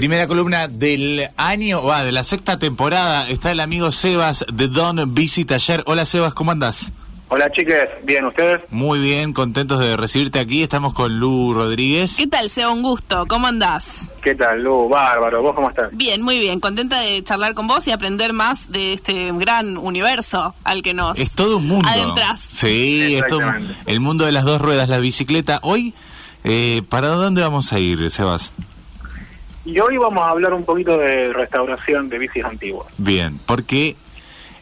Primera columna del año, va, de la sexta temporada. Está el amigo Sebas de Don Bici Taller. Hola Sebas, ¿cómo andás? Hola chiques, ¿bien ustedes? Muy bien, contentos de recibirte aquí. Estamos con Lu Rodríguez. ¿Qué tal, Seba? Un gusto. ¿Cómo andás? ¿Qué tal, Lu? Bárbaro. ¿Vos cómo estás? Bien, muy bien. Contenta de charlar con vos y aprender más de este gran universo al que nos Es todo un mundo. adentras. Sí, es todo el mundo de las dos ruedas, la bicicleta. Hoy, eh, ¿para dónde vamos a ir, Sebas? Y hoy vamos a hablar un poquito de restauración de bicis antiguas. Bien, porque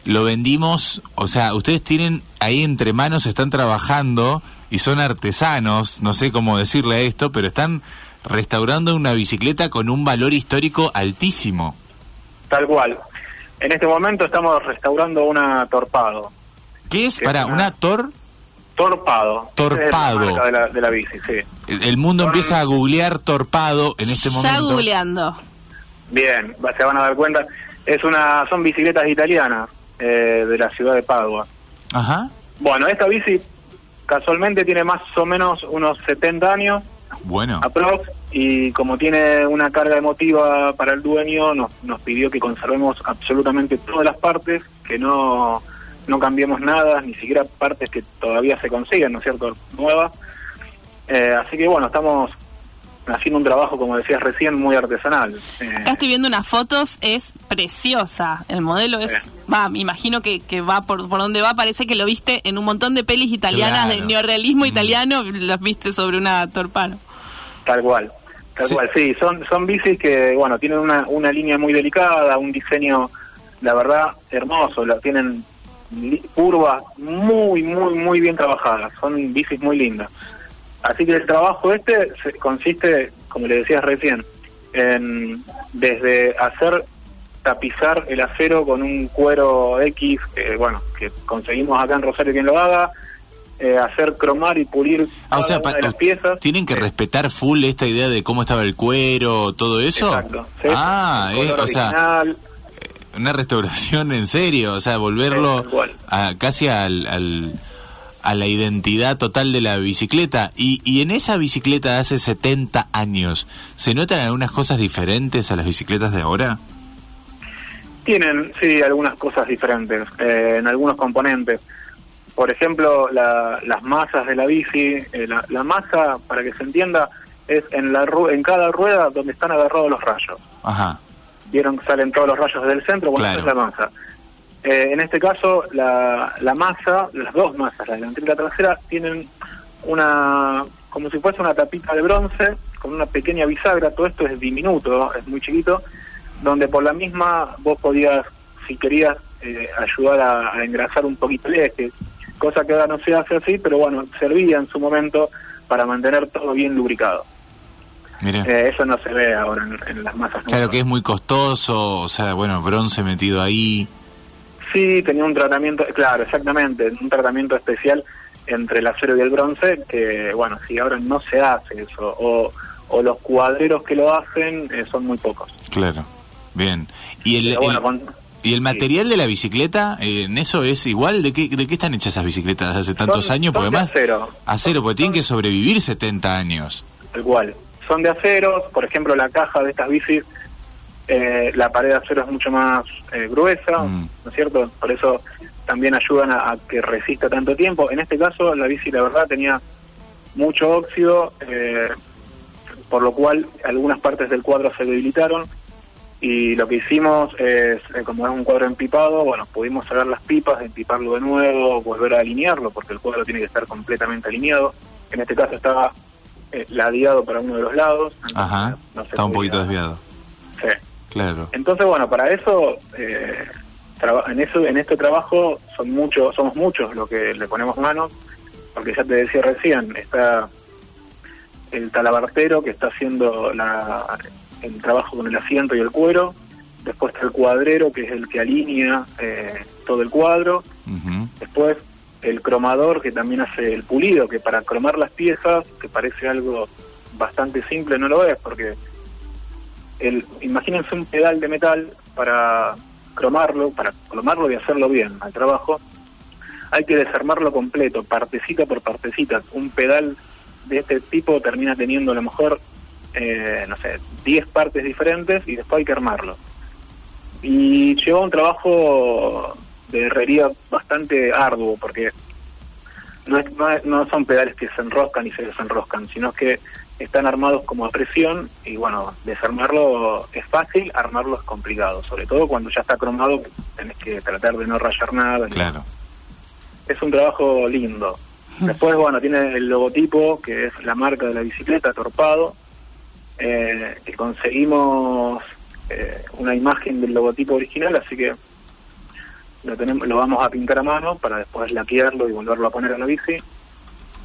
lo vendimos, o sea, ustedes tienen ahí entre manos, están trabajando y son artesanos, no sé cómo decirle a esto, pero están restaurando una bicicleta con un valor histórico altísimo. Tal cual. En este momento estamos restaurando una Torpado. ¿Qué es? ¿Qué Para una- una Tor, Torpado. Torpado. La de la, de la bici, sí. el el mundo Son- empieza a googlear torpado en este ya momento. googleando. Bien, se van a dar cuenta. Es una, son bicicletas italianas eh, de la ciudad de Padua. Ajá, Bueno, esta bici casualmente tiene más o menos unos 70 años. bueno. aprox y como tiene una carga emotiva para el dueño nos, nos pidió que conservemos absolutamente todas las partes que no no cambiemos nada ni siquiera partes que todavía se consiguen no es cierto nuevas Eh, así que bueno estamos haciendo un trabajo como decías recién muy artesanal Eh, Acá estoy viendo unas fotos, es preciosa. El modelo es, va, me imagino que, que va por, por donde va. Parece que lo viste en un montón de pelis italianas Claro. del neorrealismo Mm. italiano, los viste sobre una torpano. Tal cual, tal Sí. cual, sí, son, son bicis que, bueno, tienen una, una línea muy delicada, un diseño, la verdad, hermoso, la, tienen curvas muy, muy, muy bien trabajadas, son bicis muy lindas. Así que el trabajo este consiste, como le decías recién, en desde hacer tapizar el acero con un cuero X, bueno, que conseguimos acá en Rosario quien lo haga, eh, hacer cromar y pulir Ah, o cada sea, una pa- de las piezas. tienen que respetar full esta idea de cómo estaba el cuero, todo eso. Exacto. sí. Ah, El eh, color o sea, original. Una restauración en serio, o sea, volverlo a, casi al, al- a la identidad total de la bicicleta. Y, y en esa bicicleta de hace 70 años, ¿se notan algunas cosas diferentes a las bicicletas de ahora? Tienen, sí, algunas cosas diferentes eh, en algunos componentes. Por ejemplo, la- las masas de la bici. eh, la, la masa, para que se entienda, es en, la en cada rueda donde están agarrados los rayos. Ajá, Vieron que salen todos los rayos del centro, bueno, Claro. esa es la masa. Eh, en este caso, la, la masa, las dos masas, la delantera y la trasera, tienen una, como si fuese una tapita de bronce, con una pequeña bisagra, todo esto es diminuto, es muy chiquito, donde por la misma vos podías, si querías, eh, ayudar a, a engrasar un poquito el eje, cosa que ahora no se hace así, pero bueno, servía en su momento para mantener todo bien lubricado. Eh, eso no se ve ahora en, en las masas. Claro nuevas. que es muy costoso, o sea, bueno, bronce metido ahí. Sí, tenía un tratamiento, claro, exactamente, un tratamiento especial entre el acero y el bronce, que bueno, si ahora no se hace eso, o, o los cuadreros que lo hacen eh, son muy pocos. Claro, bien. ¿Y el, Pero bueno, el- con- ¿Y el sí. material de la bicicleta, eh, en eso es igual? ¿De qué, ¿De qué están hechas esas bicicletas hace tantos Son- años? son Porque de además, acero. acero, porque tienen que sobrevivir 70 años. Cual. Son de acero, por ejemplo, la caja de estas bicis, eh, la pared de acero es mucho más eh, gruesa, Mm. ¿no es cierto? Por eso también ayudan a, a que resista tanto tiempo. En este caso, la bici, la verdad, tenía mucho óxido, eh, por lo cual algunas partes del cuadro se debilitaron. Y lo que hicimos es, eh, como es un cuadro empipado, bueno, pudimos sacar las pipas, empiparlo de nuevo, volver a alinearlo, porque el cuadro tiene que estar completamente alineado. En este caso estaba eh, ladeado para uno de los lados. entonces Ajá, no se está un poquito desviado. Sí. Claro. Entonces, bueno, para eso, eh, en eso, en este trabajo son muchos, somos muchos los que le ponemos manos, porque ya te decía recién, está el talabartero que está haciendo la, el trabajo con el asiento y el cuero, después está el cuadrero que es el que alinea eh, todo el cuadro. Después el cromador que también hace el pulido, que para cromar las piezas, que parece algo bastante simple, no lo es, porque el, imagínense un pedal de metal para cromarlo, para cromarlo y hacerlo bien al trabajo, hay que desarmarlo completo, partecita por partecita. Un pedal de este tipo termina teniendo a lo mejor eh, no sé, 10 partes diferentes y después hay que armarlo. Y lleva un trabajo de herrería bastante arduo, porque no, es- no, es- no son pedales que se enroscan y se desenroscan, sino que están armados como a presión y bueno, desarmarlo es fácil, armarlo es complicado, sobre todo cuando ya está cromado, tenés que tratar de no rayar nada. Claro. Es un trabajo lindo. Después, bueno, tiene el logotipo, que es la marca de la bicicleta, Torpado, eh, que conseguimos eh, una imagen del logotipo original, así que lo, tenemos, lo vamos a pintar a mano para después laquearlo y volverlo a poner a la bici.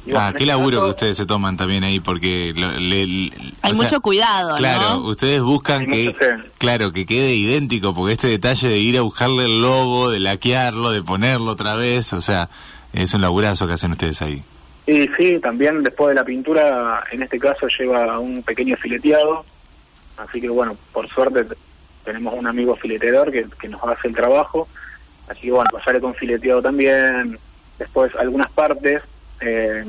Y Ah, qué este laburo que ustedes se toman también ahí, porque lo- le- le- Hay o sea, mucho cuidado, Claro, ¿no? ustedes buscan Hay que, claro, que quede idéntico, porque este detalle de ir a buscarle el logo, de laquearlo, de ponerlo otra vez, o sea, es un laburazo que hacen ustedes ahí. Y sí, también después de la pintura, en este caso lleva un pequeño fileteado, así que bueno, por suerte tenemos un amigo fileteador que, que nos hace el trabajo, así que bueno, pues sale con fileteado también, después algunas partes eh,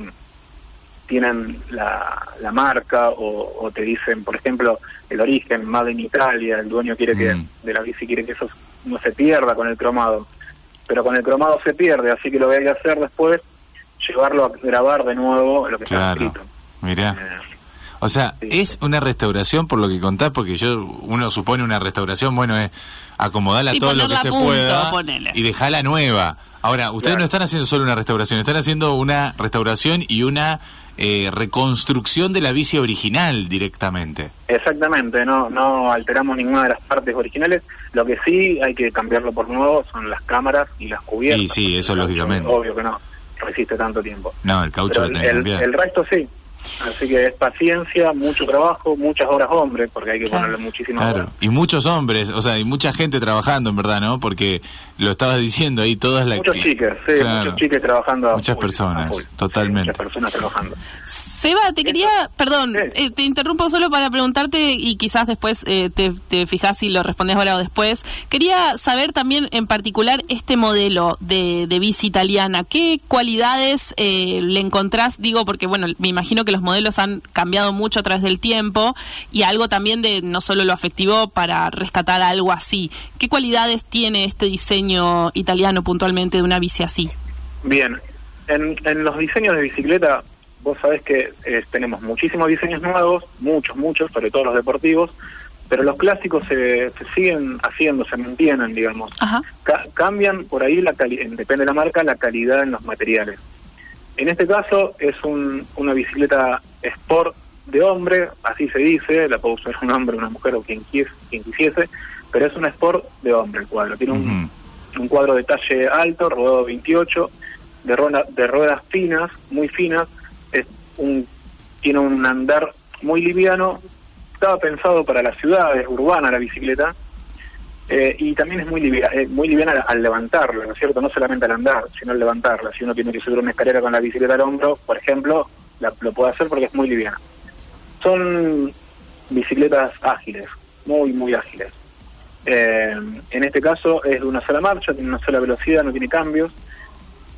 tienen la, la marca o, o te dicen, por ejemplo, el origen, Made in Italia, el dueño quiere que, Mm. de la bici quiere que eso no se pierda con el cromado, pero con el cromado se pierde, así que lo que hay que hacer después, llevarlo a grabar de nuevo lo que está Claro, escrito. mirá. Eh, O sea, Sí. es una restauración por lo que contás, porque yo uno supone una restauración, bueno, es acomodarla Sí, todo lo que se punto, pueda ponele. y dejarla nueva. Ahora, ustedes Claro. no están haciendo solo una restauración, están haciendo una restauración y una eh, reconstrucción de la bici original directamente. Exactamente, no no alteramos ninguna de las partes originales. Lo que sí hay que cambiarlo por nuevo son las cámaras y las cubiertas. Y sí, eso lógicamente. Obvio que no, resiste tanto tiempo. No, el caucho Pero lo el, tenés que cambiar. el resto sí. Así que es paciencia, mucho trabajo, muchas horas hombre, porque hay que Claro. ponerle muchísimas Claro, horas. y muchos hombres, o sea, hay mucha gente trabajando en verdad, ¿no? Porque lo estabas diciendo ahí, todas las... Muchos chiques, sí, Claro. muchos chiques trabajando. Muchas full, personas. Sí, totalmente. muchas personas trabajando. Seba, te quería, perdón, Sí. eh, te interrumpo solo para preguntarte y quizás después eh, te, te fijas si lo respondes ahora o después. Quería saber también en particular este modelo de, de bici italiana. ¿Qué cualidades eh, le encontrás? Digo, porque bueno, me imagino que los modelos han cambiado mucho a través del tiempo y algo también de no solo lo afectivo para rescatar algo así. ¿Qué cualidades tiene este diseño italiano puntualmente de una bici así? Bien, en, en los diseños de bicicleta, vos sabés que eh, tenemos muchísimos diseños nuevos, muchos, muchos, sobre todo los deportivos, pero los clásicos se, se siguen haciendo, se mantienen, digamos. Ajá. Ca- cambian por ahí, la depende de la marca, la calidad en los materiales. En este caso es un, una bicicleta sport de hombre, así se dice, la puede usar un hombre, una mujer o quien, quis- quien quisiese, pero es un sport de hombre el cuadro. Tiene un, cuadro de talle alto, rodado 28, de, de ruedas finas, muy finas, es un, tiene un andar muy liviano, estaba pensado para las ciudades, urbana la bicicleta, eh, y también es muy, eh, muy liviana al, al levantarla, ¿no es cierto? No solamente al andar, sino al levantarla. Si uno tiene que subir una escalera con la bicicleta al hombro, por ejemplo, la- lo puede hacer porque es muy liviana. Son bicicletas ágiles, muy, muy ágiles. Eh, en este caso es de una sola marcha, tiene una sola velocidad, no tiene cambios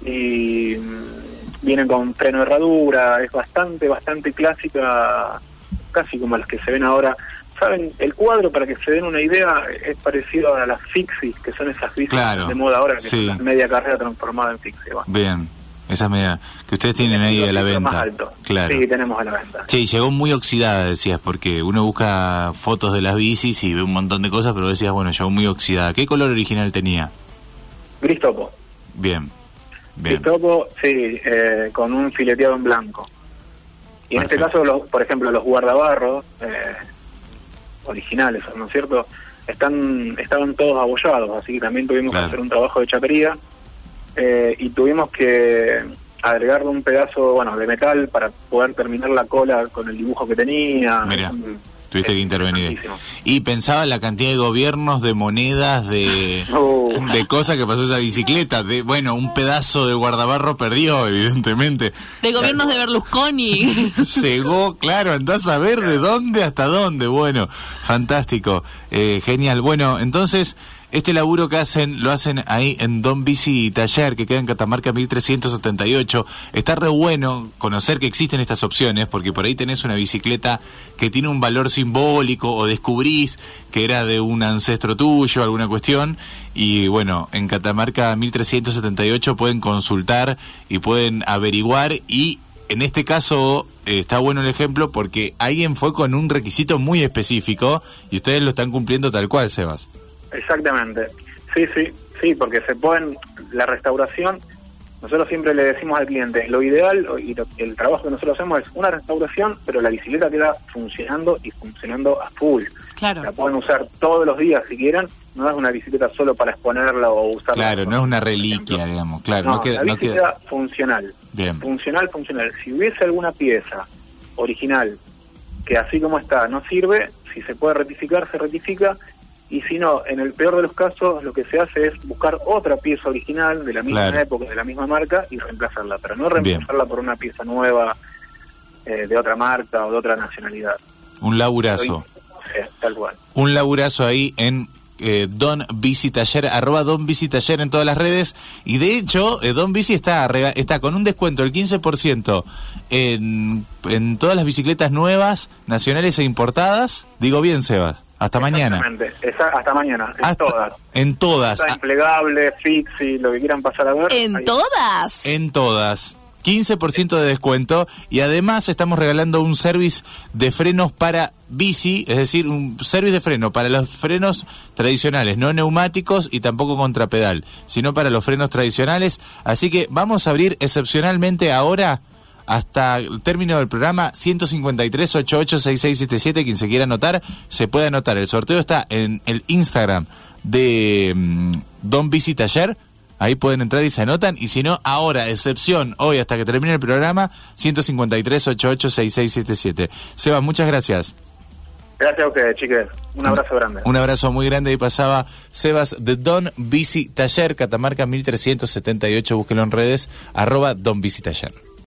y mm, vienen con freno de herradura, es bastante, bastante clásica, casi como las que se ven ahora. Saben, el cuadro, para que se den una idea, es parecido a las Fixie, que son esas bicis Claro, de moda ahora, que sí. son las media carrera transformada en Fixie. bueno. Bien, esas medidas que ustedes tienen ahí a la Pero más venta. alto. Claro. Sí, tenemos a la venta. Y llegó muy oxidada, decías, porque uno busca fotos de las bicis y ve un montón de cosas, pero decías, bueno, llegó muy oxidada. ¿Qué color original tenía? Gris topo. Bien, bien. Gris topo, sí, eh, con un fileteado en blanco. Y en este caso, los, por ejemplo, los guardabarros eh, originales, ¿no es cierto? Están estaban todos abollados, así que también tuvimos Claro. que hacer un trabajo de chapería eh, y tuvimos que agregarle un pedazo, bueno, de metal para poder terminar la cola con el dibujo que tenía. Un- Tuviste que intervenir. Y pensaba en la cantidad de gobiernos, de monedas, de, de cosas que pasó esa bicicleta. De, bueno, un pedazo de guardabarro perdió, evidentemente. De gobiernos de Berlusconi. Llegó, claro, andás a ver de dónde hasta dónde. Bueno, fantástico, eh, genial. Bueno, entonces, Este laburo que hacen, lo hacen ahí en Don Bici Taller, que queda en Catamarca 1378. Está re bueno conocer que existen estas opciones, porque por ahí tenés una bicicleta que tiene un valor simbólico o descubrís que era de un ancestro tuyo, alguna cuestión. Y bueno, en Catamarca 1378 pueden consultar y pueden averiguar y en este caso eh, está bueno el ejemplo porque alguien fue con un requisito muy específico y ustedes lo están cumpliendo tal cual, Sebas. Exactamente. Sí, sí, sí, porque se pueden, la restauración, nosotros siempre le decimos al cliente, lo ideal y el trabajo que nosotros hacemos es una restauración, pero la bicicleta queda funcionando y funcionando a full. Claro. La pueden usar todos los días si quieren, no es una bicicleta solo para exponerla o usarla. Claro, no es una reliquia, digamos, claro. No, queda, la bicicleta funcional. Bien. Funcional, funcional. Si hubiese alguna pieza original que así como está no sirve, si se puede rectificar, se rectifica y si no, en el peor de los casos, lo que se hace es buscar otra pieza original de la misma época, de la misma marca y reemplazarla, pero no reemplazarla por una pieza nueva eh, de otra marca o de otra nacionalidad. Un laburazo. tal cual. Un laburazo ahí en eh, Don Bici Taller, arroba Don Bici Taller en todas las redes. Y de hecho, eh, Don Bici está, está con un descuento del 15% en, en todas las bicicletas nuevas, nacionales e importadas. Digo bien, Sebas. Hasta mañana. hasta mañana, en todas. En todas. Está plegable, fixi, lo que quieran pasar a ver. ¿En todas? En todas. 15% de descuento y además estamos regalando un service de frenos para bici, es decir, un service de freno para los frenos tradicionales, no neumáticos y tampoco contrapedal, sino para los frenos tradicionales. Así que vamos a abrir excepcionalmente ahora hasta el término del programa 153 886677 quien se quiera anotar se puede anotar el sorteo está en el Instagram de mm, Don Bici Taller ahí pueden entrar y se anotan y si no ahora excepción hoy hasta que termine el programa 153 886677 Seba muchas gracias Gracias a ustedes, chiques. Un abrazo grande. Un abrazo muy grande. Ahí pasaba Sebas de Don Bici Taller, Catamarca 1378. Búsquelo en redes, arroba Don Bici Taller.